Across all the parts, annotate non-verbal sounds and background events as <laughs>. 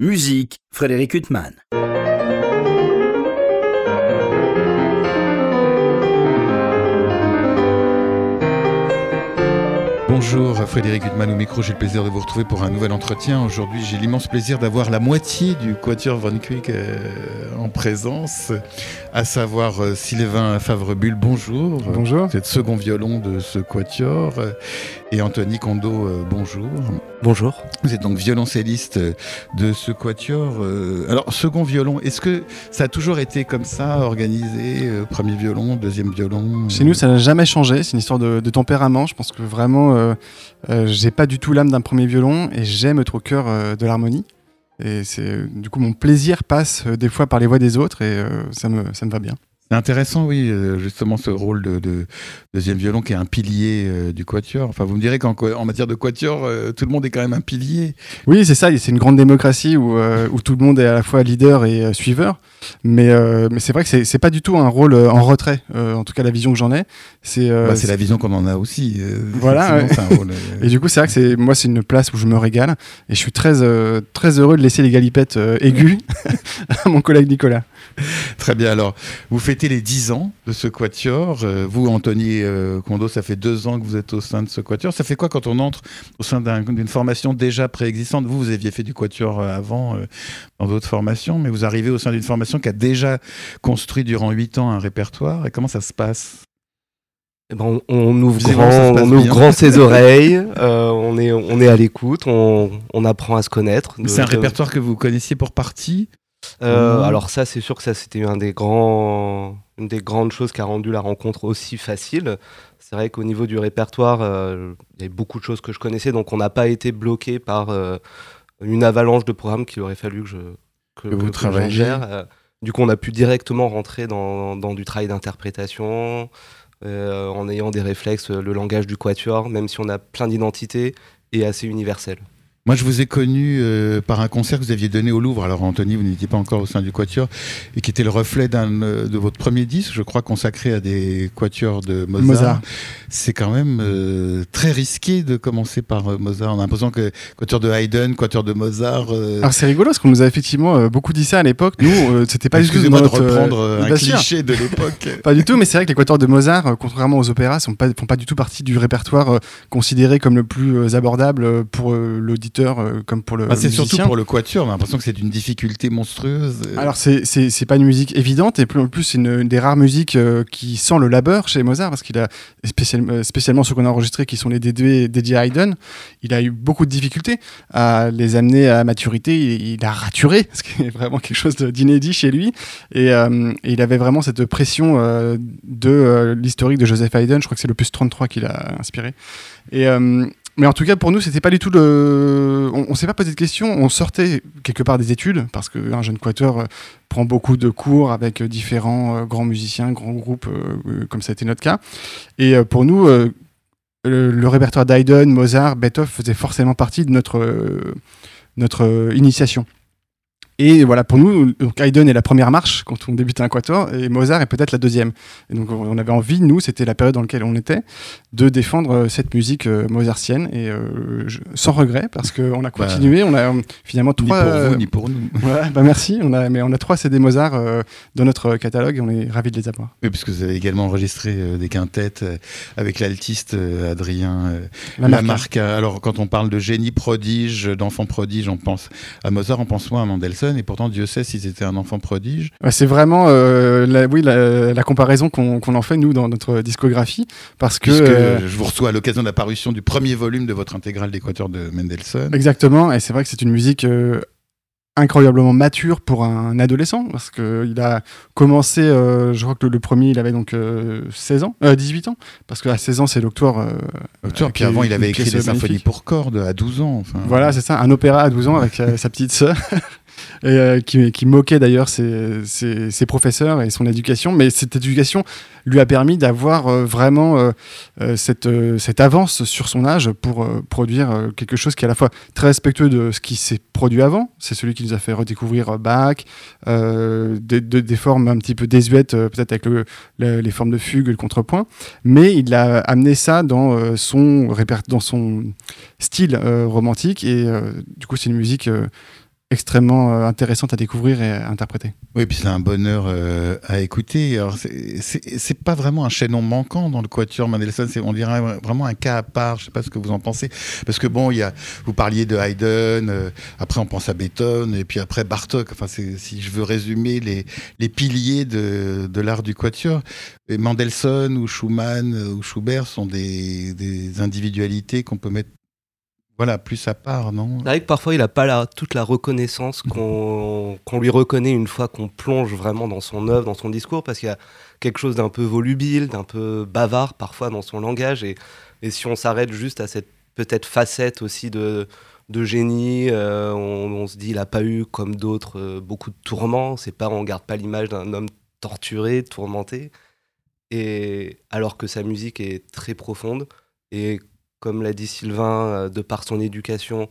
Musique, Frédéric Huttman. Bonjour Frédéric Huttman au micro, j'ai le plaisir de vous retrouver pour un nouvel entretien. Aujourd'hui j'ai l'immense plaisir d'avoir la moitié du Quatuor Von Quick euh, en présence, à savoir euh, Sylvain Favrebulle, bonjour. Bonjour. Vous êtes second violon de ce Quatuor. euh, et Anthony Kondo, euh, bonjour. Bonjour. Vous êtes donc violoncelliste euh, de ce Quatuor. euh, alors second violon, est-ce que ça a toujours été comme ça, organisé, euh, premier violon, deuxième violon Chez nous, ça n'a jamais changé. C'est une histoire de, de tempérament. Je pense que vraiment, euh, euh, j'ai pas du tout l'âme d'un premier violon et j'aime être au cœur euh, de l'harmonie. Et c'est du coup mon plaisir passe des fois par les voix des autres et euh, ça me ça me va bien. C'est intéressant, oui, euh, justement, ce rôle de, de deuxième violon qui est un pilier euh, du quatuor. Enfin, vous me direz qu'en en matière de quatuor, euh, tout le monde est quand même un pilier. Oui, c'est ça. C'est une grande démocratie où, où tout le monde est à la fois leader et suiveur. Mais mais c'est vrai que c'est pas du tout un rôle en retrait. en tout cas, la vision que j'en ai, c'est Bah, la vision qu'on en a aussi. Voilà, un rôle, <laughs> Et du coup, c'est vrai que moi, c'est une place où je me régale et je suis très très heureux de laisser les galipettes aiguës <laughs> <laughs> à mon collègue Nicolas. Très bien. Alors, vous les 10 ans de ce quatuor. Euh, vous, Anthony euh, Kondo, ça fait deux ans que vous êtes au sein de ce quatuor. Ça fait quoi quand on entre au sein d'un- d'une formation déjà préexistante? Vous, vous aviez fait du quatuor euh, avant euh, dans d'autres formations, mais vous arrivez au sein d'une formation qui a déjà construit durant huit ans un répertoire. Et comment ça se passe? Eh ben, on, on ouvre grand, se on ouvre grand ses <laughs> oreilles, euh, on, est, on est à l'écoute, on, on apprend à se connaître. C'est un répertoire que vous connaissiez pour partie? Euh, Mhm. Alors ça, c'est sûr que ça, c'était un des grands, une des grandes choses qui a rendu la rencontre aussi facile. C'est vrai qu'au niveau du répertoire, euh, il y avait beaucoup de choses que je connaissais, donc on n'a pas été bloqué par euh, une avalanche de programmes qu'il aurait fallu que je que, Que vous gère. Du coup, on a pu directement rentrer dans, dans du travail d'interprétation, en ayant des réflexes, le langage du quatuor, même si on a plein d'identités, et assez universel. Moi, je vous ai connu euh, par un concert que vous aviez donné au Louvre. Alors, Anthony, vous n'étiez pas encore au sein du Quatuor, et qui était le reflet d'un, euh, de votre premier disque, je crois, consacré à des quatuors de Mozart. Mozart. C'est quand même euh, très risqué de commencer par Mozart. On a l'impression que quatuor de Haydn, quatuor de Mozart. Alors c'est rigolo parce qu'on nous a effectivement beaucoup dit ça à l'époque. Nous, c'était pas du tout Excusez-moi de reprendre un cliché de l'époque. <laughs> Pas du tout, mais c'est vrai que les quatuors de Mozart, contrairement aux opéras, sont pas, font pas du tout partie du répertoire considéré comme le plus abordable pour euh, euh, comme pour le Ah, c'est surtout pour le quatuor. On a l'impression que c'est d'une difficulté monstrueuse. Alors c'est pas une musique évidente et plus en plus c'est une, une des rares musiques euh, qui sent le labeur chez Mozart parce qu'il a spécial- euh, spécialement ceux qu'on a enregistrés qui sont les dédiés, dédiés à Haydn, il a eu beaucoup de difficultés à les amener à maturité. Il, il a raturé, <laughs> ce qui est vraiment quelque chose d'inédit chez lui et, euh, et il avait vraiment cette pression de l'historique de Joseph Haydn. Je crois que c'est le plus 33 qu'il a inspiré. Et euh, mais en tout cas, pour nous, c'était pas du tout le. On, on s'est pas posé de questions. On sortait quelque part des études parce qu'un jeune quatuor euh, prend beaucoup de cours avec euh, différents euh, grands musiciens, grands groupes, comme ça a été notre cas. Et pour nous, le, le répertoire d'Haydn, Mozart, Beethoven faisait forcément partie de notre, notre initiation. Et voilà, pour nous, donc Haydn est la première marche quand on débute un quatuor, et Mozart est peut-être la deuxième. Et donc on avait envie, nous, c'était la période dans laquelle on était, de défendre euh, cette musique euh, mozartienne, et euh, je- sans regret, parce qu'on a continué, on a finalement Ni trois... pour euh, vous, ni pour nous. <laughs> Bah merci. On a, mais on a trois CD Mozart euh, dans notre catalogue et on est ravis de les avoir. Oui, puisque vous avez également enregistré des quintettes avec l'altiste Adrien. Lamarca. Alors, quand on parle de génie prodige, d'enfant prodige, on pense à Mozart, on pense moins à Mendelssohn, et pourtant, Dieu sait s'ils étaient un enfant prodige. C'est vraiment euh, la, oui, la, la comparaison qu'on en fait, nous, dans notre discographie. Parce que. Euh, je vous reçois à l'occasion de la parution du premier volume de votre intégrale d'Équateur de Mendelssohn. exactement. Et c'est vrai que c'est une musique. euh, incroyablement mature pour un adolescent parce que il a commencé euh, je crois que le, le premier il avait donc euh, 16 ans euh, 18 ans parce qu'à 16 ans c'est l'octoire puis avant, il avait écrit des symphonies pour cordes à 12 ans. enfin. Voilà, c'est ça, un opéra à 12 ans avec sa petite sœur, <laughs> euh, qui, moquait d'ailleurs ses, professeurs et son éducation. Mais cette éducation lui a permis d'avoir euh, vraiment euh, cette, avance sur son âge pour produire quelque chose qui est à la fois très respectueux de ce qui s'est produit avant. C'est celui qui nous a fait redécouvrir Bach, des, de- des formes un petit peu désuètes, peut-être avec le- le- les formes de fugue, le contrepoint. Mais il a amené ça dans, son, style romantique et du coup c'est une musique extrêmement euh, intéressantes à découvrir et à interpréter. Oui, puis c'est un bonheur euh, à écouter. Alors, c'est- pas vraiment un chaînon manquant dans le Quatuor Mendelssohn, c'est on dirait vraiment un cas à part. Je sais pas ce que vous en pensez, parce que bon, il y a, vous parliez de Haydn, euh, après on pense à Beethoven, et puis après Bartok. Enfin, si je veux résumer les, les piliers de, de l'art du Quatuor, et Mendelssohn ou Schumann ou Schubert sont des, des individualités qu'on peut mettre, voilà, plus à part, non? C'est parfois il n'a pas la- toute la reconnaissance qu'on lui reconnaît une fois qu'on plonge vraiment dans son œuvre, dans son discours, parce qu'il y a quelque chose d'un peu volubile, d'un peu bavard parfois dans son langage. Et, et si on s'arrête juste à cette peut-être facette aussi de, de génie, euh, on, on se dit il n'a pas eu comme d'autres euh, beaucoup de tourments. C'est pas, on garde pas l'image d'un homme torturé, tourmenté. Et alors que sa musique est très profonde et comme l'a dit Sylvain, euh, de par son éducation,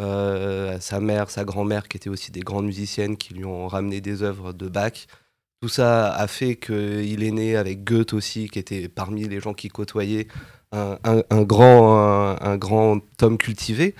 euh, sa mère, sa grand-mère, qui étaient aussi des grandes musiciennes, qui lui ont ramené des œuvres de Bach. Tout ça a fait qu'il est né avec Goethe aussi, qui était parmi les gens qui côtoyaient un, un- un grand, un, un grand homme cultivé.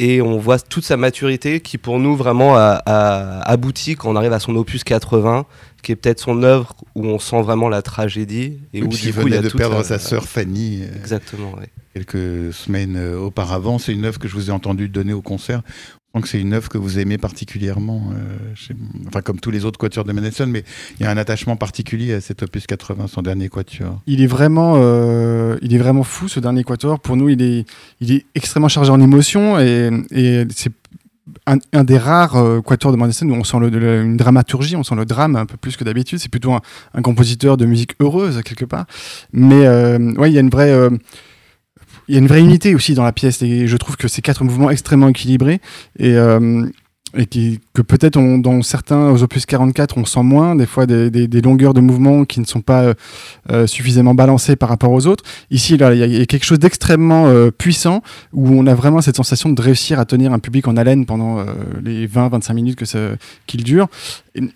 Et on voit toute sa maturité qui, pour nous, vraiment a, a abouti quand on arrive à son opus 80, qui est peut-être son œuvre où on sent vraiment la tragédie. Et Et où, du il coup, il y a de perdre la- sa sœur Fanny. euh, Exactement, ouais. Quelques semaines euh, auparavant. C'est une œuvre que je vous ai entendu donner au concert. Je pense que c'est une œuvre que vous aimez particulièrement, euh, enfin comme tous les autres quatuors de Mendelssohn, mais il y a un attachement particulier à cet opus 80, son dernier quatuor. Il est vraiment, euh, il est vraiment fou ce dernier Quatuor. Pour nous, il est, il est extrêmement chargé en émotions et, c'est un, des rares quatuors de Mendelssohn où on sent une dramaturgie, on sent le drame un peu plus que d'habitude. C'est plutôt un, compositeur de musique heureuse quelque part. Mais euh, ouais, il y a une vraie, il y a une vraie unité aussi dans la pièce et je trouve que ces quatre mouvements extrêmement équilibrés et euh, que peut-être dans certains aux opus 44 on sent moins des fois des, longueurs de mouvement qui ne sont pas euh, euh, suffisamment balancées par rapport aux autres. Ici il y, a- quelque chose d'extrêmement puissant où on a vraiment cette sensation de réussir à tenir un public en haleine pendant euh, les 20-25 minutes que qu'il dure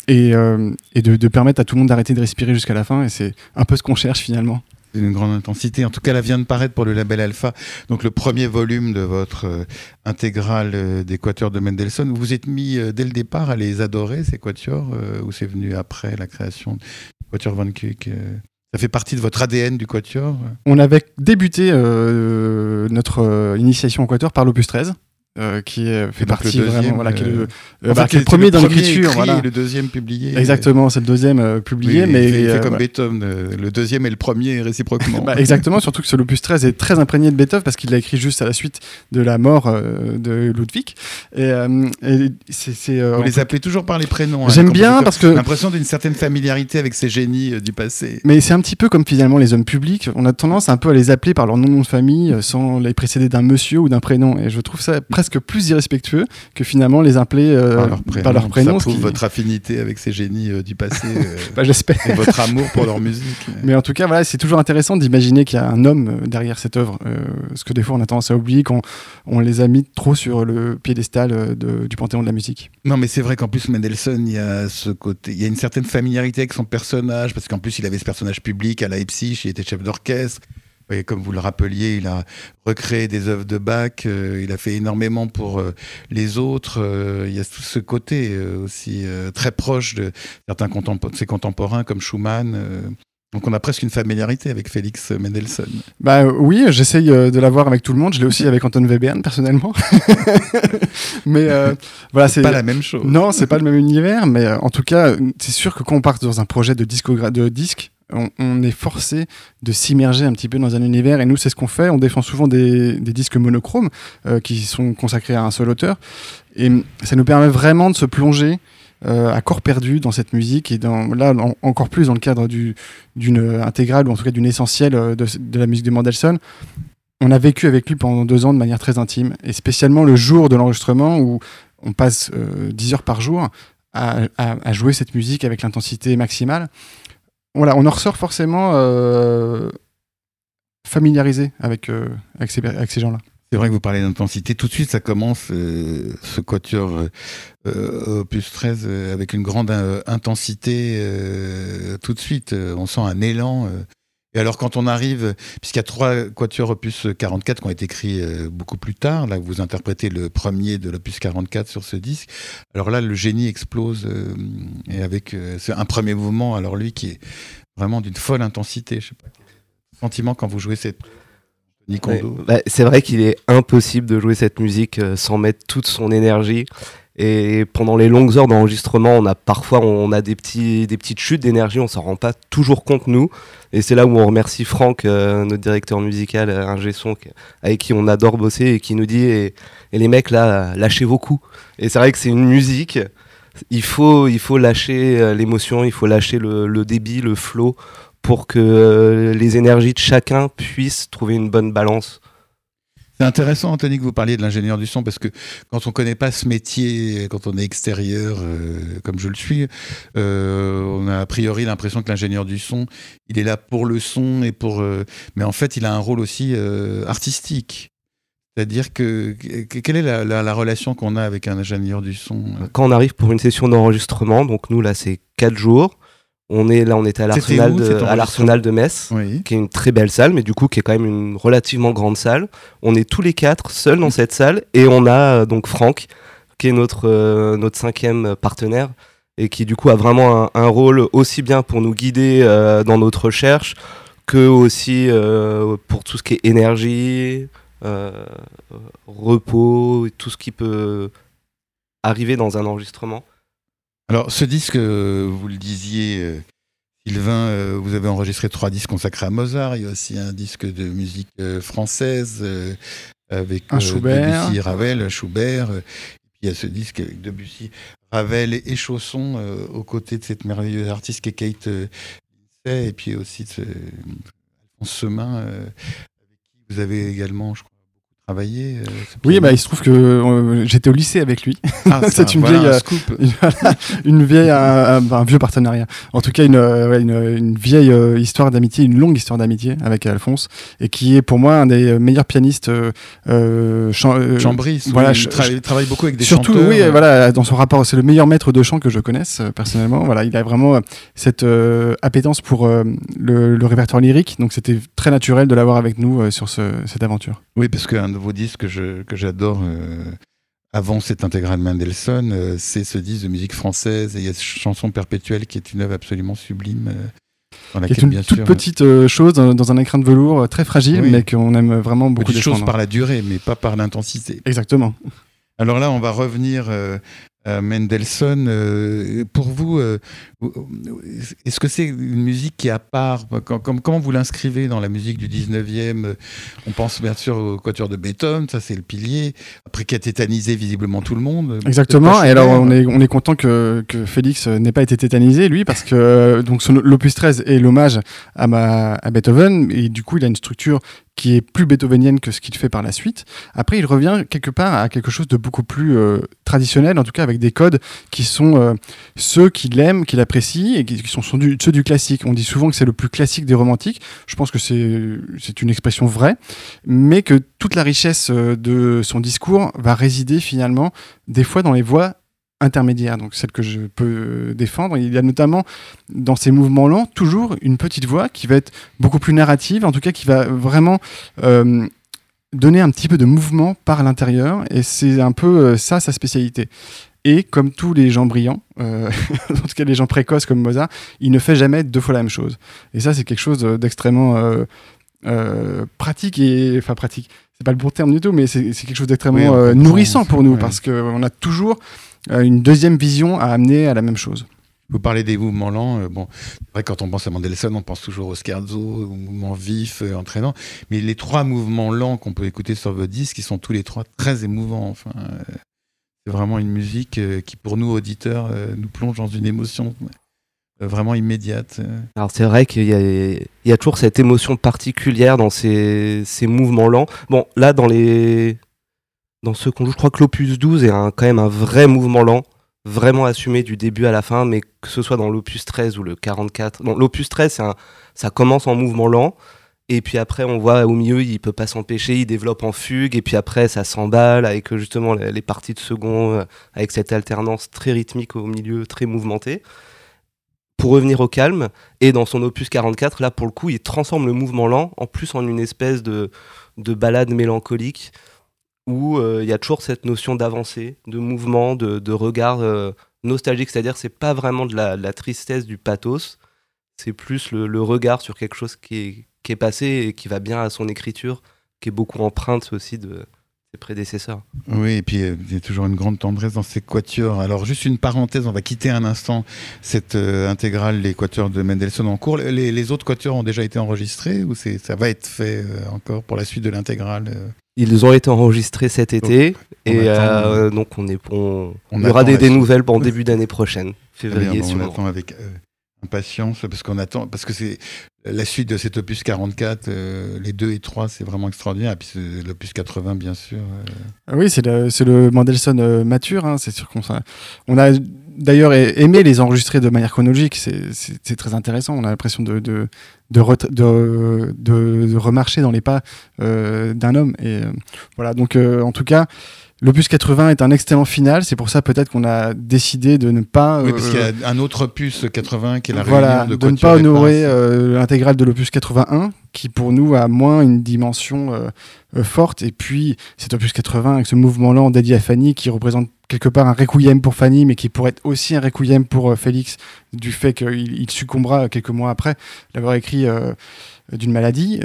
et, de permettre à tout le monde d'arrêter de respirer jusqu'à la fin et c'est un peu ce qu'on cherche finalement C'est une grande intensité. En tout cas, elle vient de paraître pour le label Alpha, donc le premier volume de votre euh, intégrale euh, de Mendelssohn. Vous vous êtes mis euh, dès le départ à les adorer, ces quatuors, euh, ou c'est venu après la création du quatuor Van euh, Ça fait partie de votre ADN du quatuor On avait débuté notre initiation au Quatuor par l'opus 13, euh, qui est- fait partie deuxième, vraiment, voilà, qui est le, euh, euh, bah, fait, qui est le premier dans l'écriture. écrit Voilà. le deuxième publié. Exactement, c'est le deuxième euh, Oui, publié, il mais fait, il fait comme voilà. Beethoven, le deuxième et le premier réciproquement. <laughs> Bah, exactement, surtout que ce l'opus 13 est très imprégné de Beethoven parce qu'il l'a écrit juste à la suite de la mort de Ludwig. Et, c'est, en les appelez toujours par les prénoms. hein, J'aime bien parce que L'impression d'une certaine familiarité avec ces génies du passé. Mais c'est un petit peu comme finalement les hommes publics. On a tendance un peu à les appeler par leur nom de famille sans les précéder d'un monsieur ou d'un prénom. Et je trouve ça presque plus irrespectueux que finalement les appeler euh, par leur prénom. par leur prénom. Ça prouve qui- votre affinité avec ces génies euh, du passé <laughs> euh, Bah, J'espère. et votre amour pour leur musique. Mais en tout cas, voilà, c'est toujours intéressant d'imaginer qu'il y a un homme derrière cette œuvre. Ce que des fois on a tendance à oublier quand on les a mis trop sur le piédestal de- du panthéon de la musique. Non, mais c'est vrai qu'en plus, Mendelssohn, il y a ce côté, il y a une certaine familiarité avec son personnage, parce qu'en plus, il avait ce personnage public à Leipzig, il était chef d'orchestre. Et comme vous le rappeliez, il a recréé des œuvres de Bach, euh, il a fait énormément pour euh, les autres. euh, il y a tout ce côté aussi très proche de certains de ses contemporains comme Schumann. donc on a presque une familiarité avec Félix Mendelssohn. Bah oui, j'essaye de l'avoir avec tout le monde. Je l'ai aussi avec Anton Webern personnellement. <laughs> mais euh, voilà, C'est pas la même chose. Non, c'est pas le même univers, mais en tout cas, c'est sûr que quand on part dans un projet de, discogra- de disque, on, est forcé de s'immerger un petit peu dans un univers. Et nous, c'est ce qu'on fait. On défend souvent des, disques monochromes euh, qui sont consacrés à un seul auteur. Et ça nous permet vraiment de se plonger euh, à corps perdu dans cette musique et là en- encore plus dans le cadre du- d'une intégrale ou en tout cas d'une essentielle euh, de, la musique de Mendelssohn. On a vécu avec lui pendant deux ans de manière très intime et spécialement le jour de l'enregistrement où on passe euh, 10 heures par jour à jouer cette musique avec l'intensité maximale. Voilà, on en ressort forcément euh, familiarisé avec, euh, avec ces, gens-là. C'est vrai que vous parlez d'intensité. Tout de suite, ça commence, euh, ce quatuor opus 13, euh, avec une grande intensité. tout de suite, on sent un élan. Et alors quand on arrive, puisqu'il y a trois quatuors opus 44 qui ont été écrits euh, beaucoup plus tard, là vous interprétez le premier de l'opus 44 sur ce disque, alors là le génie explose euh, et avec euh, un premier mouvement, alors lui qui est vraiment d'une folle intensité, je sais pas. Sentiment quand vous jouez cette. Bah, c'est vrai qu'il est impossible de jouer cette musique sans mettre toute son énergie. Et pendant les longues heures d'enregistrement, on a parfois on a des, petits, des petites chutes d'énergie, on s'en rend pas toujours compte nous. Et c'est là où on remercie Franck, euh, notre directeur musical, euh, un son, avec qui on adore bosser et qui nous dit et, les mecs là, lâchez vos coups. Et c'est vrai que c'est une musique. Il faut, il faut lâcher euh, l'émotion, il faut lâcher le, le, débit, le flow, pour que les énergies de chacun puissent trouver une bonne balance c'est intéressant, Anthony, que vous parliez de l'ingénieur du son, parce que quand on ne connaît pas ce métier, quand on est extérieur, euh, comme je le suis, euh, on a a priori l'impression que l'ingénieur du son, il est là pour le son et pour. Euh, mais en fait, il a un rôle aussi artistique. C'est-à-dire que quelle est la, la relation qu'on a avec un ingénieur du son? Quand on arrive pour une session d'enregistrement, donc nous là c'est 4 jours, on est là, on était à l'Arsenal de, à l'Arsenal de Metz, qui est une très belle salle, mais du coup qui est quand même une relativement grande salle. On est tous les quatre seuls dans cette salle et on a euh, donc Franck, qui est notre euh, notre cinquième partenaire et qui du coup a vraiment un, rôle aussi bien pour nous guider euh, dans notre recherche que aussi pour tout ce qui est énergie, repos, tout ce qui peut arriver dans un enregistrement. Alors, ce disque, euh, vous le disiez, euh, Sylvain, euh, vous avez enregistré trois disques consacrés à Mozart. Il y a aussi un disque de musique française avec Debussy, Ravel, Schubert. Et puis il y a ce disque avec Debussy, Ravel et, Chausson aux côtés de cette merveilleuse artiste qui est Kate Lindsay. Et puis aussi de Alphonse Semin, avec qui vous avez également, je crois, travaillé euh, Oui, bah, il se trouve que euh, j'étais au lycée avec lui. Ah, <laughs> c'est <laughs> une, vieille, une, vieille, un, vieux partenariat. En tout cas, une, une, vieille euh, histoire d'amitié, une longue histoire d'amitié avec Alphonse, et qui est pour moi un des meilleurs pianistes. Chambris. Voilà, je, travaille, beaucoup avec des surtout, chanteurs. oui, voilà, dans son rapport, c'est le meilleur maître de chant que je connaisse personnellement. Voilà, il a vraiment cette appétence pour le, répertoire lyrique, donc c'était très naturel de l'avoir avec nous sur cette aventure. Oui, parce qu'un de vos disques que, que j'adore euh, avant cette intégrale Mendelssohn, euh, c'est ce disque de musique française et il y a cette chanson perpétuelle qui est une œuvre absolument sublime. Euh, dans laquelle, qui est une toute petite chose dans, un écran de velours très fragile, mais qu'on aime vraiment beaucoup. Petite chose par la durée, mais pas par l'intensité. Exactement. Alors là, on va revenir euh, Mendelssohn. Pour vous, est-ce que c'est une musique qui est à part Comment vous l'inscrivez dans la musique du 19e On pense bien sûr au Quatuor de Beethoven, ça c'est le pilier, après qui a tétanisé visiblement tout le monde. Exactement, et alors on est, on est content que, que Félix n'ait pas été tétanisé, lui, parce que donc l'opus 13 est l'hommage à, à Beethoven, et du coup il a une structure qui est plus beethovenienne que ce qu'il fait par la suite. Après, il revient quelque part à quelque chose de beaucoup plus euh, traditionnel, en tout cas avec des codes qui sont euh, ceux qu'il aime, qu'il apprécie et qui sont ceux du, classique. On dit souvent que c'est le plus classique des romantiques. Je pense que c'est une expression vraie, mais que toute la richesse euh, de son discours va résider finalement des fois dans les voix intermédiaire, donc celle que je peux défendre. Il y a notamment dans ces mouvements lents toujours une petite voix qui va être beaucoup plus narrative, en tout cas qui va vraiment euh, donner un petit peu de mouvement par l'intérieur, et c'est un peu euh, ça sa spécialité. Et comme tous les gens brillants, euh, <laughs> en tout cas les gens précoces comme Mozart, il ne fait jamais deux fois la même chose. Et ça, c'est quelque chose d'extrêmement pratique et enfin pratique. C'est pas le bon terme du tout, mais c'est quelque chose d'extrêmement nourrissant pour nous parce qu'on a toujours euh, une deuxième vision à amener à la même chose. Vous parlez des mouvements lents. Euh, bon, vrai, quand on pense à Mendelssohn, on pense toujours au scherzo, au mouvement vif, euh, entraînant. Mais les trois mouvements lents qu'on peut écouter sur votre disque, ils sont tous les trois très émouvants. Enfin, c'est vraiment une musique qui, pour nous auditeurs, nous plonge dans une émotion vraiment immédiate. Alors c'est vrai qu'il y, a, toujours cette émotion particulière dans ces, mouvements lents. Bon, là, dans les dans ce qu'on joue. Je crois que l'opus 12 est quand même un vrai mouvement lent, vraiment assumé du début à la fin, mais que ce soit dans l'opus 13 ou le 44. Bon, l'opus 13, un, ça commence en mouvement lent, et puis après, on voit au milieu, il peut pas s'empêcher, il développe en fugue, et puis après, ça s'emballe avec justement les, parties de second, euh, avec cette alternance très rythmique au milieu, très mouvementée. pour revenir au calme. Et dans son opus 44, là, pour le coup, il transforme le mouvement lent en plus en une espèce de, de balade mélancolique où il y a toujours cette notion d'avancée, de mouvement, de, regard nostalgique. C'est-à-dire, c'est pas vraiment de la, tristesse, du pathos. C'est plus le, regard sur quelque chose qui est, qui est passé et qui va bien à son écriture, qui est beaucoup empreinte aussi de, prédécesseurs. Oui, et puis euh, il y a toujours une grande tendresse dans ces quatuors. Alors juste une parenthèse, on va quitter un instant cette euh, intégrale, les quatuors de Mendelssohn en cours. Les, autres quatuors ont déjà été enregistrés ou ça va être fait euh, encore pour la suite de l'intégrale Ils ont été enregistrés cet été et donc on est on, il y aura des, nouvelles en début d'année prochaine, février. on attend avec impatience parce qu'on attend parce que c'est la suite de cet opus 44 euh, les 2 et 3 c'est vraiment extraordinaire. Et puis l'opus 80 bien sûr euh. ah oui c'est le, le Mendelssohn euh, mature hein, c'est sûr qu'on on a d'ailleurs aimé les enregistrer de manière chronologique c'est très intéressant. On a l'impression de de, de, de, remarcher dans les pas d'un homme. Et voilà. Donc en tout cas L'opus 80 est un excellent final, c'est pour ça peut-être qu'on a décidé de ne pas. Oui, parce qu'il y a euh, un autre opus 80 qui est la voilà, de, de ne pas honorer euh, l'intégrale de l'opus 81, qui pour nous a moins une dimension euh, forte. Et puis cet opus 80 avec ce mouvement lent dédié à Fanny, qui représente quelque part un requiem pour Fanny, mais qui pourrait être aussi un requiem pour Félix, du fait qu'il succombera quelques mois après l'avoir écrit d'une maladie.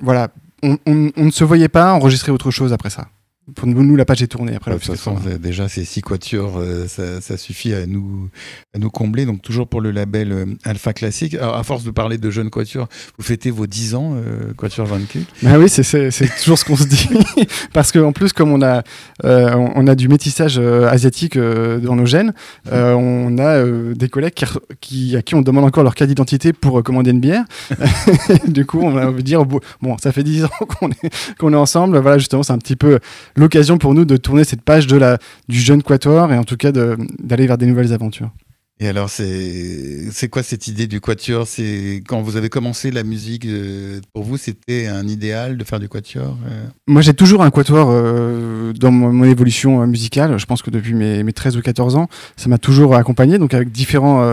voilà, on, on ne se voyait pas enregistrer autre chose après ça pour nous, la page est tournée après. de toute façon, déjà, ces six quatuors, euh, ça, suffit à nous, à nous combler. Donc, toujours pour le label euh, Alpha Classique. Alors, à force de parler de jeunes quatuors, vous fêtez vos 10 ans, euh, Quatuor Van bah oui, c'est <laughs> toujours ce qu'on se dit. <laughs> Parce qu'en plus, comme on a, on a du métissage asiatique dans nos gènes, on a des collègues qui, à qui on demande encore leur carte d'identité pour commander une bière. <laughs> du coup, on va dire, bon, ça fait 10 ans qu'on est, qu'on est ensemble. Voilà, justement, c'est un petit peu l'occasion pour nous de tourner cette page de la, du jeune Quatuor et en tout cas d'aller vers des nouvelles aventures. Et alors, c'est quoi cette idée du quatuor? C'est quand vous avez commencé la musique, euh, pour vous, c'était un idéal de faire du quatuor euh? Moi, j'ai toujours un quatuor euh, dans mon, évolution musicale. Je pense que depuis mes, mes 13 ou 14 ans, ça m'a toujours accompagné, donc avec différents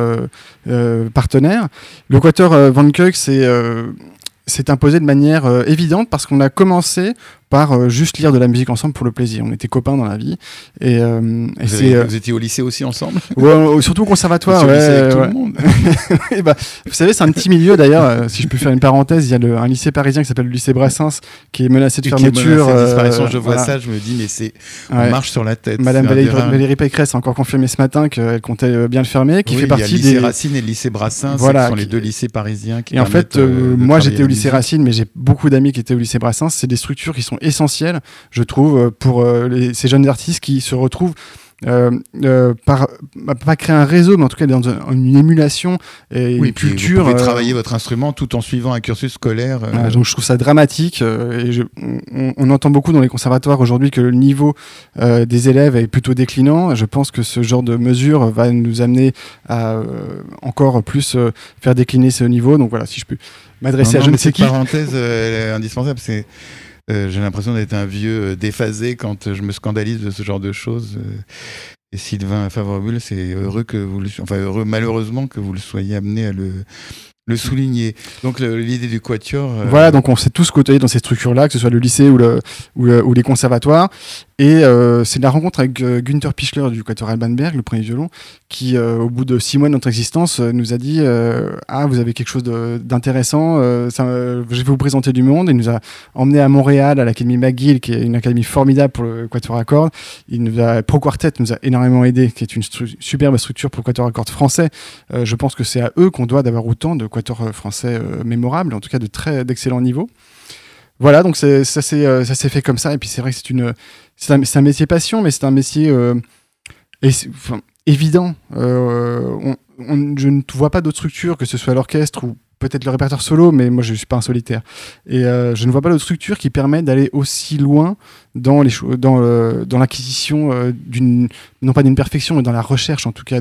partenaires. Le quatuor Van Keuk, c'est c'est imposé de manière évidente parce qu'on a commencé par euh, juste lire de la musique ensemble pour le plaisir. On était copains dans la vie. Et, euh, vous, euh, vous, étiez au lycée aussi ensemble <laughs> ouais, Surtout au conservatoire. Ouais, avec tout le monde. bah, <laughs> vous savez, c'est un petit milieu d'ailleurs. si je peux faire une parenthèse, il y a le, un lycée parisien qui s'appelle le lycée Brassens qui est menacé de fermeture. De disparition, je vois ça, je me dis, mais c'est on marche sur la tête. Madame Valérie, Pécresse a encore confirmé ce matin qu'elle comptait bien le fermer, qui fait partie il y a le lycée Racine et le lycée Brassens, voilà, qui sont les deux lycées parisiens. Qui et en fait, moi j'étais au lycée Racine, mais j'ai beaucoup d'amis qui étaient au lycée Brassens. C'est des structures qui sont essentielles je trouve, euh, pour euh, ces jeunes artistes qui se retrouvent euh, euh, par, pas créer un réseau, mais en tout cas dans une, émulation et une culture. Vous pouvez travailler votre instrument tout en suivant un cursus scolaire. donc je trouve ça dramatique. et on, entend beaucoup dans les conservatoires aujourd'hui que le niveau des élèves est plutôt déclinant. Je pense que ce genre de mesure va nous amener à encore plus faire décliner ce niveau. Donc voilà, si je peux m'adresser à je ne sais qui. parenthèse indispensable. C'est euh, j'ai l'impression d'être un vieux euh, déphasé quand je me scandalise de ce genre de choses. Euh. et Sylvain Favorable, c'est heureux que vous le, enfin heureux malheureusement que vous le soyez amené à le souligner. Donc l'idée du quatuor. Voilà, donc on s'est tous côtoyés dans ces structures-là, que ce soit le lycée ou les conservatoires. Et euh, c'est la rencontre avec euh, Günther Pichler du Quatuor Albanberg, le premier violon, qui, euh, au bout de six mois de notre existence, nous a dit Ah, vous avez quelque chose d'intéressant, je vais vous présenter du monde. Il nous a emmené à Montréal, à l'Académie McGill, qui est une académie formidable pour le Quatuor à cordes. Il nous a, Pro Quartet nous a énormément aidé, qui est une superbe structure pour le Quatuor à cordes français. je pense que c'est à eux qu'on doit d'avoir autant de Quatuors français mémorables, en tout cas de très d'excellent niveau. Voilà, donc ça s'est fait comme ça. Et puis c'est vrai que c'est une un, métier passion, mais c'est un métier euh, évident. Euh, je ne vois pas d'autre structure, que ce soit l'orchestre ou peut-être le répertoire solo, mais moi je ne suis pas un solitaire. Et euh, je ne vois pas d'autre structure qui permet d'aller aussi loin dans l'acquisition d'une non pas d'une perfection, mais dans la recherche en tout cas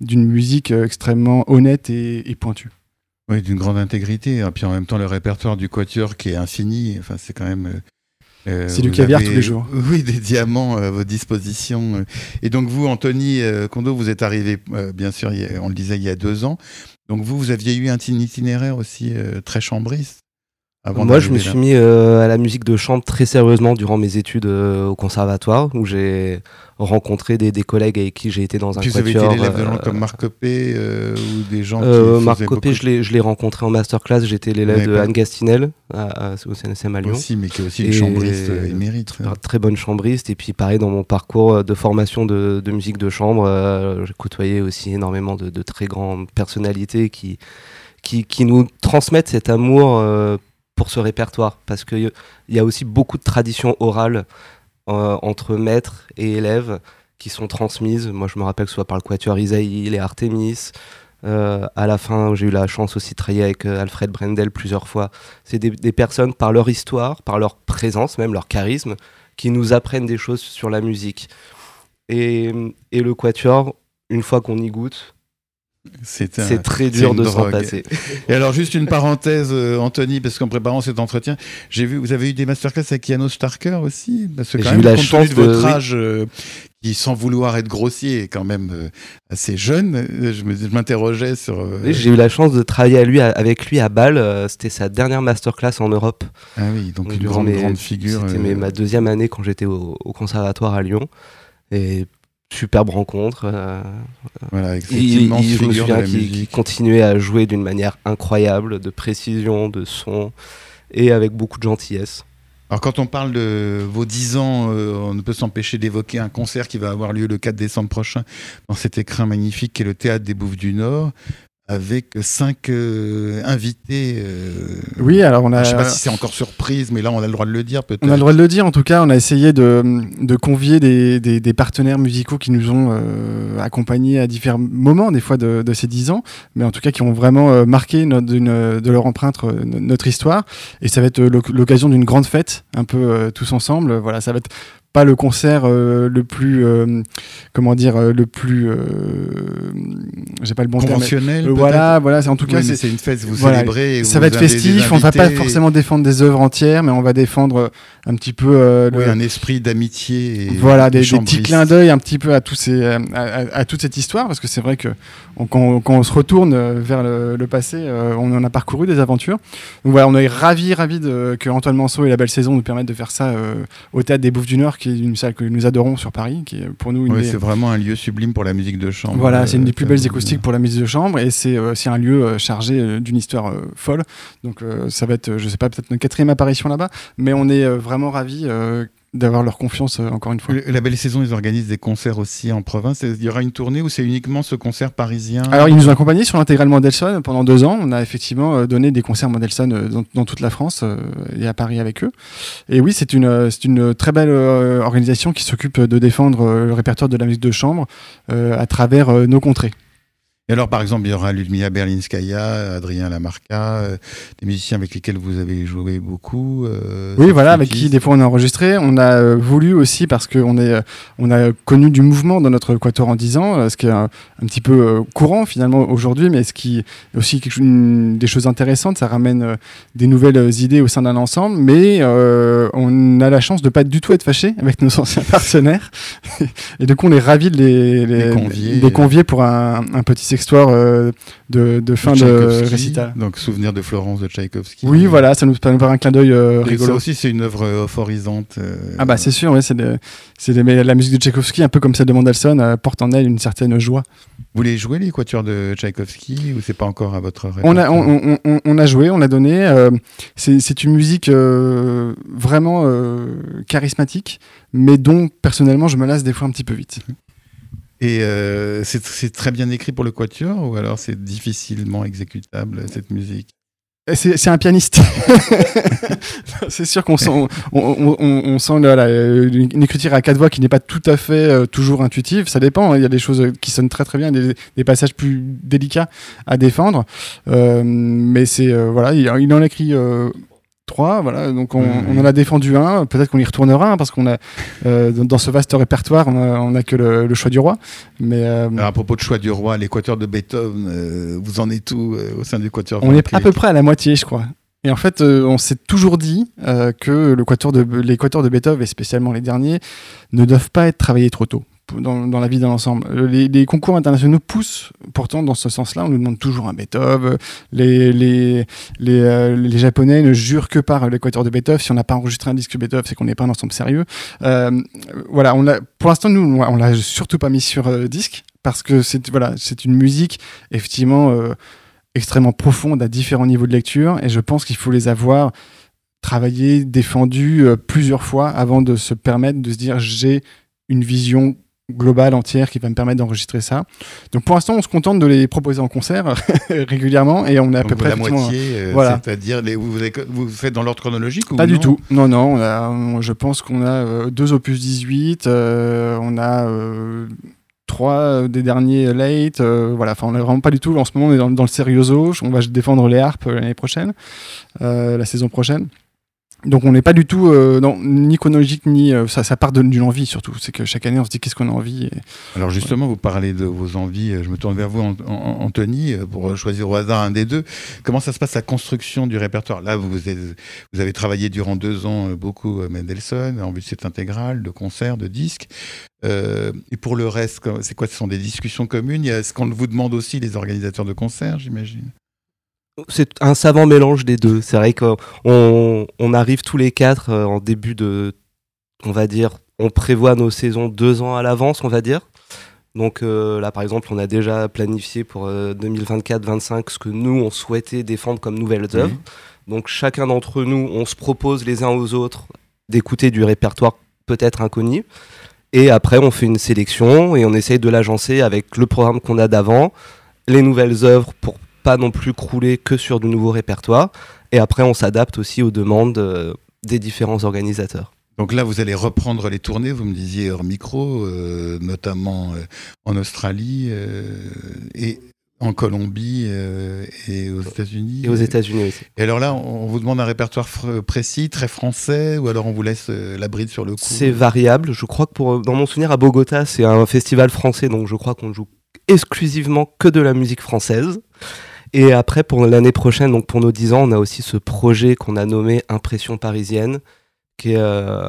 d'une musique extrêmement honnête et, pointue. Oui, d'une grande intégrité. Et puis en même temps, le répertoire du quatuor qui est infini. Enfin, c'est quand même Euh, C'est du caviar avez- tous les jours. <laughs> Oui, des diamants à votre disposition. Et donc vous, Anthony euh, Kondo, vous êtes arrivé, euh, bien sûr, on le disait, il y a deux ans. Donc vous, vous aviez eu un itinéraire aussi euh, très chambriste Moi, je me suis mis euh, à la musique de chambre très sérieusement durant mes études euh, au conservatoire, où j'ai rencontré des, des collègues avec qui j'ai été dans un Puis vous avez été quatuor. l'élève de gens euh, comme Marc Copé ou des gens qui Marc Copé, je l'ai je l'ai rencontré en masterclass. J'étais l'élève de. Anne Gastinel à, à- au CNSM à Lyon. aussi, mais qui est aussi Et- une chambriste émérite. Très, très bonne chambriste. Et puis, pareil, dans mon parcours de formation de, de musique de chambre, j'ai côtoyé aussi énormément de, de très grandes personnalités qui, qui, qui nous transmettent cet amour pour ce répertoire. Parce qu'il y a aussi beaucoup de traditions orales euh, entre maîtres et élèves qui sont transmises. Moi, je me rappelle que ce soit par le quatuor Isaïe, les Artemis. Euh, à la fin, j'ai eu la chance aussi de travailler avec euh, Alfred Brendel plusieurs fois. C'est des, des personnes, par leur histoire, par leur présence, même leur charisme, qui nous apprennent des choses sur la musique. Et, et le quatuor, une fois qu'on y goûte, C'est très dur de s'en passer. Et alors, juste une parenthèse, euh, Anthony, parce qu'en préparant cet entretien, j'ai vu, vous avez eu des masterclass avec Janos Starker aussi Parce que, quand J'ai même, eu la chance de votre de- âge, euh, qui, sans vouloir être grossier, est quand même euh, assez jeune, je m'interrogeais sur. euh, Oui, J'ai eu la chance de travailler à lui, avec lui à Bâle. C'était sa dernière masterclass en Europe. ah oui, donc, Donc, une grande, mes- grande figure. C'était ma deuxième année quand j'étais au, au conservatoire à Lyon. Et superbe rencontre. euh, Voilà, il, il- je me souviens qu'il continuait à jouer d'une manière incroyable, de précision, de son, et avec beaucoup de gentillesse. Alors, quand on parle de vos 10 ans, euh, on ne peut s'empêcher d'évoquer un concert qui va avoir lieu le 4 décembre prochain dans cet écrin magnifique qui est le Théâtre des Bouffes du Nord, avec cinq euh, invités. euh, Oui, alors on a. Je ne sais pas si c'est encore surprise, mais là, on a le droit de le dire peut-être. On a le droit de le dire, en tout cas, on a essayé de, de convier des, des- des partenaires musicaux qui nous ont euh, accompagnés à différents moments, des fois de, de ces dix ans, mais en tout cas qui ont vraiment euh, marqué notre- de leur empreinte no- notre histoire. Et ça va être l'oc- l'occasion d'une grande fête, un peu tous ensemble. Voilà, ça va être pas le concert euh, le plus, euh, comment dire, euh, le plus, j'ai pas le bon terme. Conventionnel. Euh, peut-être voilà, voilà, c'est en tout Oui, cas, mais c'est une fête, vous voilà, célébrez. ça vous va être festif. On va pas forcément défendre des œuvres entières, mais on va défendre un petit peu Oui, le- un esprit d'amitié. voilà des, des petits clins d'œil un petit peu à tous ces à, à- à toute cette histoire parce que c'est vrai que on- quand, on- quand on se retourne vers le, le passé on en a parcouru des aventures donc voilà on est ravi ravi de, que Antoine Manceau et la belle saison nous permettent de faire ça au théâtre des Bouffes du Nord qui est une salle que nous adorons sur Paris qui est pour nous une Oui, des- c'est vraiment un lieu sublime pour la musique de chambre. voilà, c'est une des Euh, plus belles acoustiques pour la musique de chambre et c'est euh, c'est un lieu euh, chargé euh, d'une histoire euh, folle. Donc euh, ça va être, euh, je sais pas, peut-être notre quatrième apparition là-bas, mais on est euh, vraiment ravis euh, d'avoir leur confiance euh, encore une fois. La belle saison, ils organisent des concerts aussi en province. Il y aura une tournée ou c'est uniquement ce concert parisien? Alors, ils nous ont accompagnés sur l'intégrale Mendelssohn pendant deux ans. On a effectivement euh, donné des concerts Mendelssohn euh, dans, dans toute la France euh, et à Paris avec eux. Et oui, c'est une, c'est une très belle organisation qui s'occupe de défendre le répertoire de la musique de chambre euh, à travers nos contrées. Et alors, par exemple, il y aura Ludmila Berlinskaya, Adrien Lamarca, euh, des musiciens avec lesquels vous avez joué beaucoup. euh, Oui, voilà, avec qui des fois on a enregistré. On a euh, voulu aussi, parce qu'on est, on a connu du mouvement dans notre quatuor en 10 ans, ce qui est un, un petit peu courant finalement aujourd'hui, mais ce qui est aussi quelque chose- une- des choses intéressantes, ça ramène des nouvelles idées au sein d'un ensemble, mais euh, on a la chance de pas du tout être fâché avec nos <laughs> anciens partenaires. Et du coup, on est ravis de les, Les convier. les convier pour un, un petit sextoire euh, de, de fin de récital. Donc, souvenir de Florence de Tchaïkovski. Oui, voilà, ça nous permet un clin d'œil euh, ça rigolo. aussi, c'est une œuvre euh, euphorisante. euh, Ah bah c'est sûr, ouais, c'est la musique de Tchaïkovski, un peu comme celle de Mendelssohn, euh, porte en elle une certaine joie. Vous voulez jouer les quatuors de Tchaïkovski ou c'est pas encore à votre On a, on, on- on- on a joué, on a donné. euh, c'est c'est une musique euh, vraiment euh, charismatique, mais dont personnellement je me lasse des fois un petit peu vite. Et euh, c'est très bien écrit pour le quatuor ou alors c'est difficilement exécutable cette musique? Et C'est un pianiste. <laughs> c'est sûr qu'on sent, on, on- on- on sent là, là, une écriture à quatre voix qui n'est pas tout à fait euh, toujours intuitive. Ça dépend. hein. Il y a des choses qui sonnent très très bien, des, des passages plus délicats à défendre. Euh, mais c'est euh, voilà, il, il en écrit. Trois, voilà, donc on, en a défendu un, peut-être qu'on y retournera hein, parce qu'on a euh, dans, ce vaste répertoire, on a, on a que le, le choix du roi, mais euh, Alors, à propos de choix du roi, l'équateur de Beethoven, euh, vous en êtes où au sein du quatuor on est à peu près à la moitié, je crois. Et en fait, on s'est toujours dit que l'équateur de, l'équateur de Beethoven, et spécialement les derniers, ne doivent pas être travaillés trop tôt dans, la vie d'un ensemble. Euh, Les, concours internationaux poussent pourtant dans ce sens-là. On nous demande toujours un Beethoven. Les, les, les, euh, les Japonais ne jurent que par l'équateur de Beethoven. Si on n'a pas enregistré un disque Beethoven, c'est qu'on n'est pas un ensemble sérieux. Euh, voilà, on a, pour l'instant, nous, on l'a surtout pas mis sur disque parce que c'est voilà, c'est une musique effectivement extrêmement profonde à différents niveaux de lecture et je pense qu'il faut les avoir travaillés, défendus plusieurs fois avant de se permettre de se dire j'ai une vision globale entière qui va me permettre d'enregistrer ça. Donc pour l'instant, on se contente de les proposer en concert <laughs> régulièrement et on est à peu près la moitié, euh, voilà. c'est-à-dire vous, vous, faites dans l'ordre chronologique ou Pas du tout. Non, non. on a- on- je pense qu'on a euh, deux opus 18. euh, on a euh, trois des derniers late. voilà. Enfin, on est vraiment pas du tout. En ce moment, on est dans, dans le serioso. On va défendre les harpes l'année prochaine, la saison prochaine. Donc on n'est pas du tout euh, ni chronologique ni euh, ça, ça part de- d'une envie surtout. C'est que chaque année on se dit qu'est-ce qu'on a envie. Alors justement, vous parlez de vos envies. Je me tourne vers vous, An- An- Anthony, euh, pour choisir au hasard un des deux. Comment ça se passe la construction du répertoire? Là, vous, avez travaillé durant deux ans beaucoup Mendelssohn, en vue de cette intégrale, de concerts, de disques. Et pour le reste, c'est quoi? Ce sont des discussions communes Est-ce qu'on vous demande aussi les organisateurs de concerts, j'imagine C'est un savant mélange des deux. C'est vrai qu'on on arrive tous les quatre euh, en début de, on va dire, on prévoit nos saisons deux ans à l'avance, on va dire. Donc euh, là, par exemple, on a déjà planifié pour 2024-25 ce que nous, on souhaitait défendre comme nouvelles œuvres. Donc chacun d'entre nous, on se propose les uns aux autres d'écouter du répertoire peut-être inconnu. Et après, on fait une sélection et on essaye de l'agencer avec le programme qu'on a d'avant, les nouvelles œuvres pour pas non plus crouler que sur du nouveau répertoire. Et après, on s'adapte aussi aux demandes euh, des différents organisateurs. Donc là, vous allez reprendre les tournées, vous me disiez hors micro, euh, notamment euh, en Australie euh, et en Colombie et aux États-Unis. Et aux États-Unis aussi. Et alors là, on vous demande un répertoire précis, très français, ou alors on vous laisse la bride sur le coup? C'est variable. Je crois que pour, dans mon souvenir, à Bogota, c'est un festival français, donc je crois qu'on joue exclusivement que de la musique française. Et après, pour l'année prochaine, donc pour nos 10 ans, on a aussi ce projet qu'on a nommé Impression parisienne, qui est euh,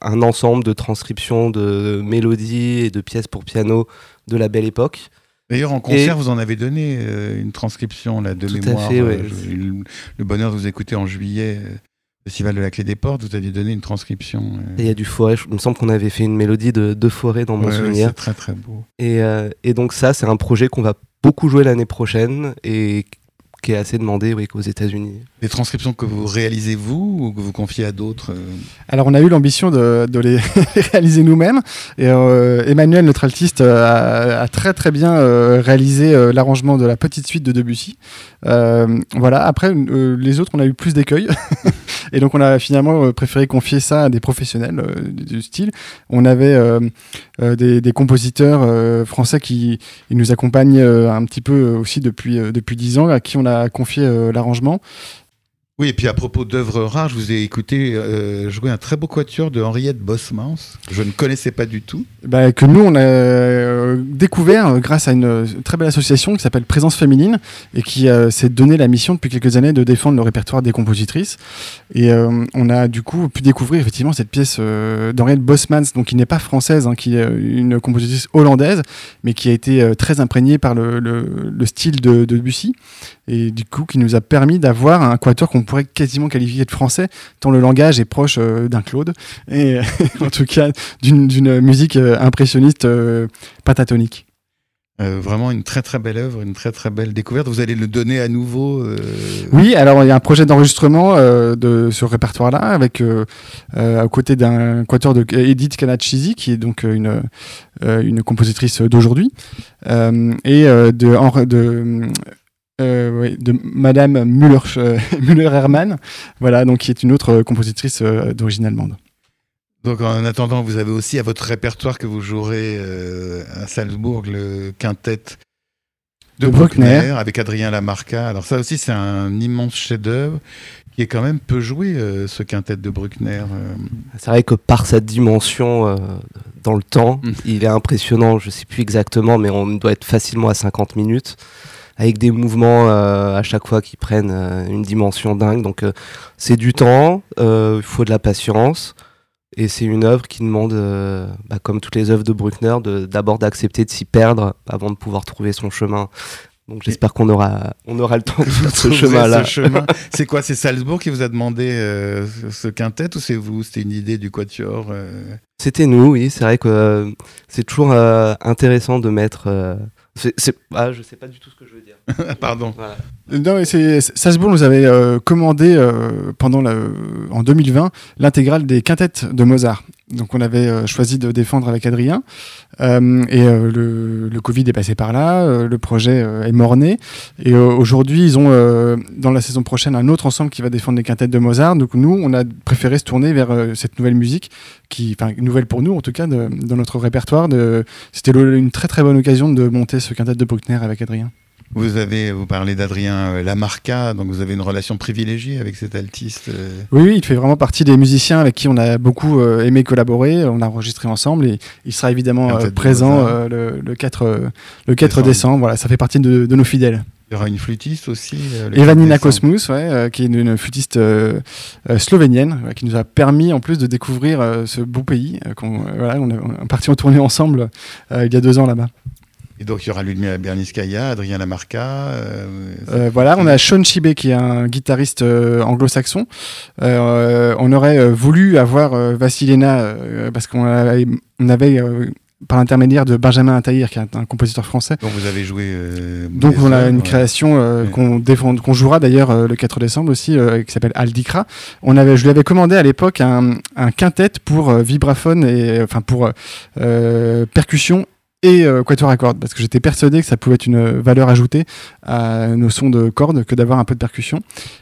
un ensemble de transcriptions de mélodies et de pièces pour piano de la belle époque. D'ailleurs, en concert, vous en avez donné euh, une transcription là, de Tout à mémoire. fait, euh, ouais. j'ai eu le, le bonheur de vous écouter en juillet, euh, Festival de la Clé des Portes, vous aviez donné une transcription. euh, Et il y a du forêt. Il me semble qu'on avait fait une mélodie de, de forêt dans mon ouais, souvenir. c'est très très beau. Et, euh, et donc ça, c'est un projet qu'on va beaucoup jouer l'année prochaine et qui est assez demandé oui, aux États-Unis. Les transcriptions que vous réalisez vous ou que vous confiez à d'autres euh, Alors on a eu l'ambition de, de les <laughs> réaliser nous-mêmes et euh, Emmanuel, notre altiste, a, a très très bien euh, réalisé euh, l'arrangement de la petite suite de Debussy. Euh, voilà. Après euh, les autres, on a eu plus d'écueils <laughs> et donc on a finalement euh, préféré confier ça à des professionnels euh, du, style. On avait euh, des, compositeurs français qui nous accompagnent un petit peu aussi depuis depuis dix ans, à qui on a confié l'arrangement. Oui, et puis à propos d'œuvres rares, je vous ai écouté euh, jouer un très beau quatuor de Henriette Bosmans. Je ne connaissais pas du tout. bah, que nous on a euh, découvert euh, grâce à une très belle association qui s'appelle Présence Féminine et qui s'est donné la mission depuis quelques années de défendre le répertoire des compositrices. Et on a du coup pu découvrir effectivement cette pièce d'Henriette Bosmans, donc qui n'est pas française, hein, qui est une compositrice hollandaise, mais qui a été très imprégnée par le, le- le style de, de Debussy et du coup qui nous a permis d'avoir un quatuor qu'on pourrait quasiment qualifier de français, tant le langage est proche euh, d'un Claude et <laughs> en tout cas d'une musique euh, impressionniste euh, pentatonique. Euh, vraiment une très très belle œuvre, une très très belle découverte. Vous allez le donner à nouveau. euh, Oui, alors il y a un projet d'enregistrement euh, de ce répertoire-là, avec à côté d'un quatuor de Edith qui est donc une, une compositrice d'aujourd'hui, et de, euh, oui, de Madame Müller, euh, <laughs> Müller-Hermann, voilà, donc qui est une autre compositrice euh, d'origine allemande. Donc en attendant, vous avez aussi à votre répertoire que vous jouerez euh, à Salzbourg le quintet de, De Bruckner, Bruckner. avec Adrien Lamarca. Alors ça aussi, c'est un immense chef-d'œuvre qui est quand même peu joué, euh, ce quintet de Bruckner. euh. C'est vrai que par sa dimension euh, dans le temps, Mm. il est impressionnant. Je sais plus exactement, mais on doit être facilement à 50 minutes. Avec des mouvements à chaque fois qui prennent une dimension dingue. Donc c'est du temps, il faut de la patience. Et c'est une œuvre qui demande, bah, comme toutes les œuvres de Bruckner, d'abord d'accepter de s'y perdre avant de pouvoir trouver son chemin. Donc j'espère qu'on aura, on aura le temps de <laughs> faire ce chemin-là. <laughs> c'est quoi C'est Salzbourg qui vous a demandé euh, ce quintet ou c'est vous C'était une idée du Quatuor euh? C'était nous, oui. C'est vrai que euh, c'est toujours intéressant de mettre c'est, ah, je sais pas du tout ce que je veux dire. <laughs> Pardon. Non, c'est, Salzbourg nous avait euh, commandé euh, pendant la, en 2020 l'intégrale des quintettes de Mozart. Donc on avait euh, choisi de défendre avec Adrien. et le, le, Covid est passé par là, le projet est mort-né. Et aujourd'hui, ils ont dans la saison prochaine un autre ensemble qui va défendre les quintettes de Mozart. Donc nous, on a préféré se tourner vers cette nouvelle musique, qui, enfin nouvelle pour nous en tout cas, dans notre répertoire. C'était une très très bonne occasion de monter ce quintet de Bruckner avec Adrien. Vous avez, vous parlez d'Adrien euh, Lamarca, donc vous avez une relation privilégiée avec cet altiste. Euh. Oui, oui, il fait vraiment partie des musiciens avec qui on a beaucoup euh, aimé collaborer. On a enregistré ensemble et il sera évidemment présent le, 4, le 4 décembre. Voilà, ça fait partie de, nos fidèles. Il y aura une flûtiste aussi. Evanina Kosmus, ouais, qui est une, flûtiste slovénienne, qui nous a permis en plus de découvrir ce beau pays. qu'on voilà, on est parti en tournée ensemble il y a deux ans là-bas. Et donc, il y aura Ludmila Berniskaya, Adrien Lamarca. Euh, euh, voilà, on a Sean Chibé qui est un guitariste euh, anglo-saxon. on aurait voulu avoir Vassilena parce qu'on avait, on avait par l'intermédiaire de Benjamin Ataïr, qui est un, compositeur français. Donc vous avez joué. Donc on a une création qu'on défend, qu'on jouera d'ailleurs le 4 décembre aussi, qui s'appelle Aldikra. On avait, je lui avais commandé à l'époque un, un quintet pour vibraphone et enfin pour percussion et euh, quatuor à parce que j'étais persuadé que ça pouvait être une valeur ajoutée à nos sons de cordes que d'avoir un peu de percussion.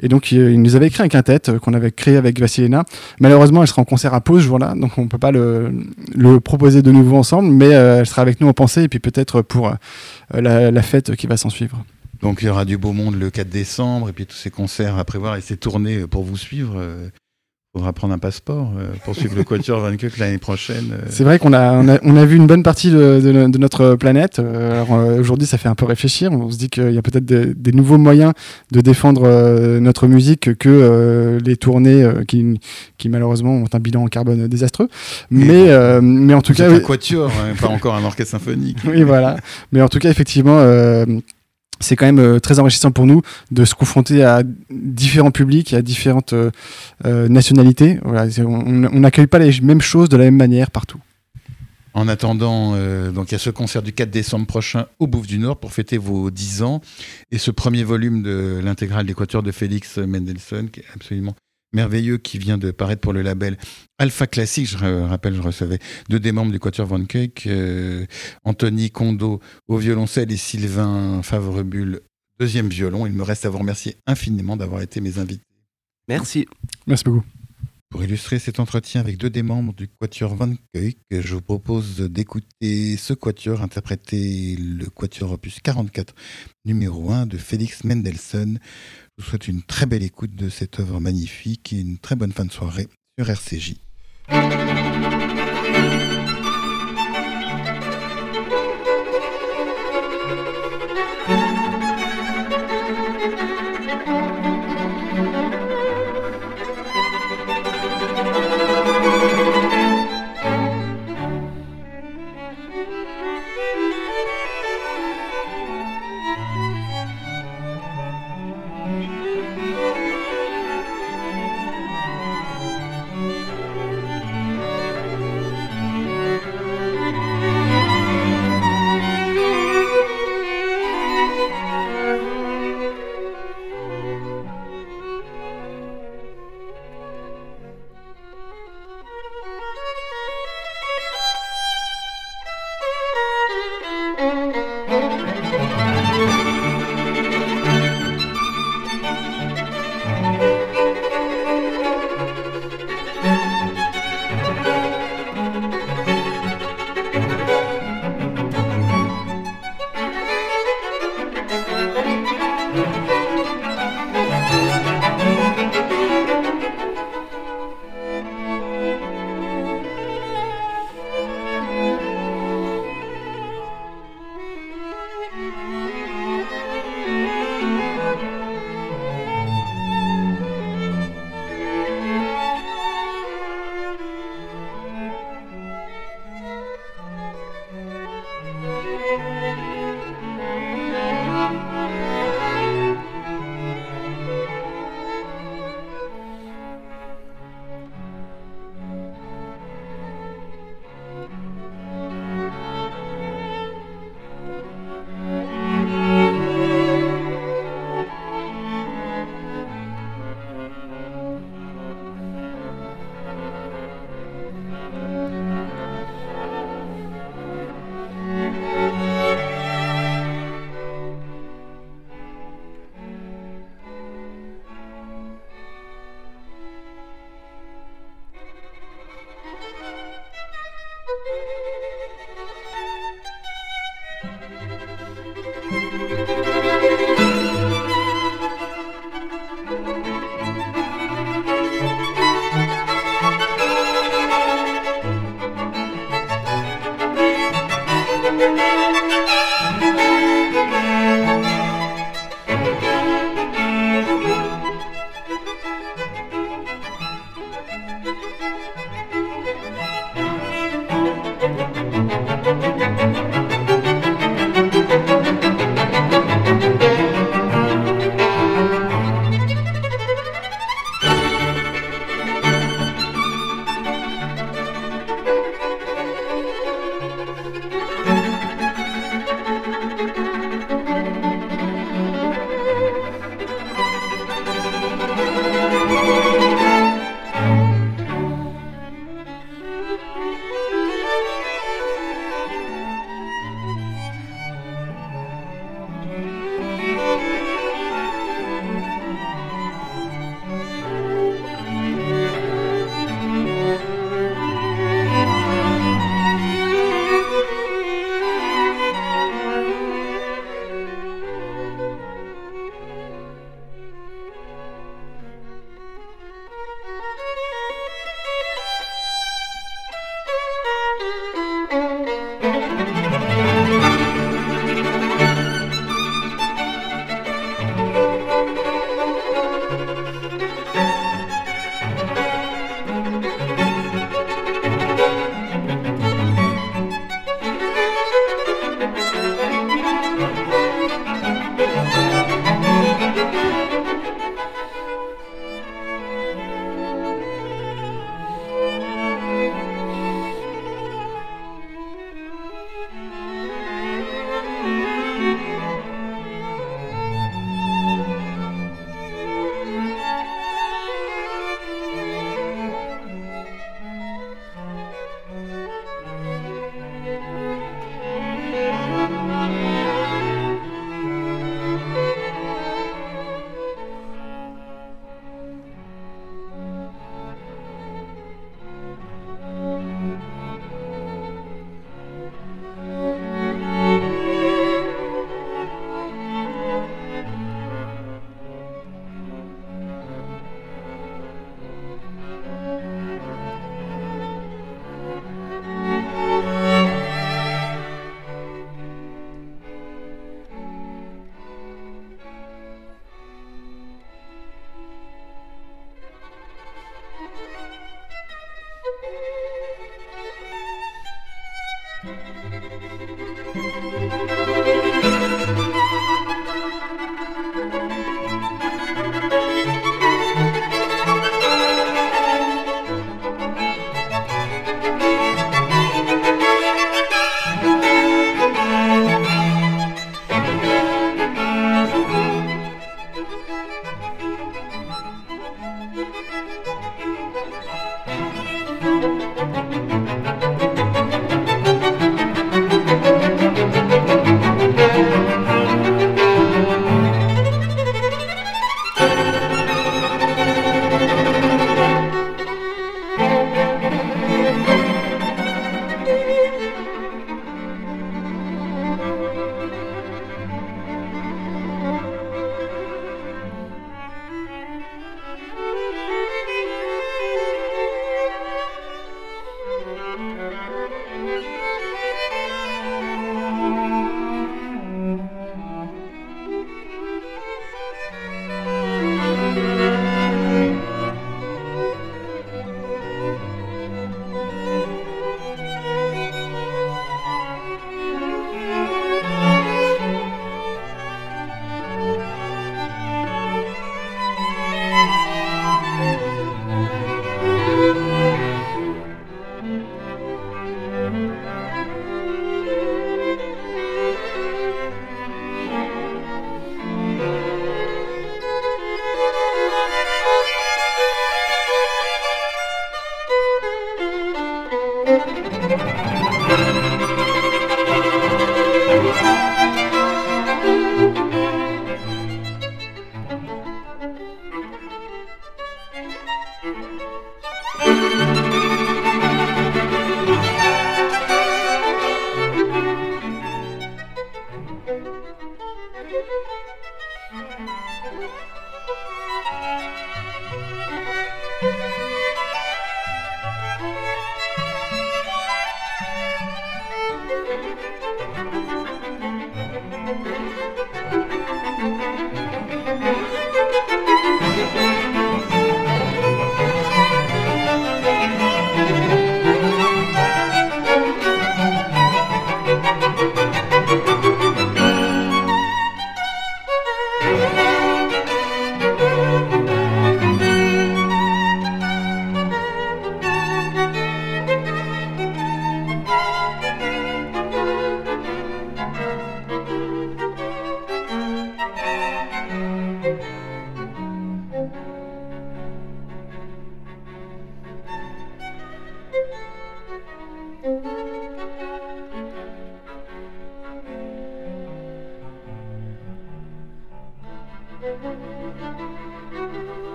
Et donc il, nous avait écrit un quintet euh, qu'on avait créé avec Vassilena malheureusement elle sera en concert à pause ce jour-là donc on peut pas le, le, proposer de nouveau ensemble mais euh, elle sera avec nous en pensée et puis peut-être pour la, la, fête qui va s'en suivre. Donc il y aura du beau monde le 4 décembre et puis tous ces concerts à prévoir et ces tournées pour vous suivre faudra prendre un passeport euh, pour suivre le Quatuor <laughs> Van Koek l'année prochaine. Euh. C'est vrai qu'on a, on a, vu une bonne partie de, de, notre planète. Euh, aujourd'hui, ça fait un peu réfléchir. On se dit qu'il y a peut-être des, nouveaux moyens de défendre notre musique que les tournées qui, qui, malheureusement ont un bilan en carbone désastreux. Mais, mais en tout cas. un Quatuor, hein, pas encore un orchestre symphonique. oui, voilà. Mais en tout cas, effectivement c'est quand même euh, très enrichissant pour nous de se confronter à différents publics et à différentes euh, euh, nationalités. on n'accueille pas les mêmes choses de la même manière partout. En attendant, donc il y a ce concert du 4 décembre prochain au Bouffe du Nord pour fêter vos 10 ans et ce premier volume de l'intégrale d'Équateur de Félix Mendelssohn qui est absolument merveilleux qui vient de paraître pour le label Alpha Classique. Je rappelle, je recevais deux des membres du Quatuor Van Cake, euh, Anthony Kondo au violoncelle et Sylvain Favrebul, deuxième violon. Il me reste à vous remercier infiniment d'avoir été mes invités. Merci. Merci beaucoup. Pour illustrer cet entretien avec deux des membres du Quatuor Van Cake, je vous propose d'écouter ce Quatuor interpréter le Quatuor opus 44 numéro 1 de Félix Mendelssohn vous souhaite une très belle écoute de cette œuvre magnifique et une très bonne fin de soirée sur RCJ.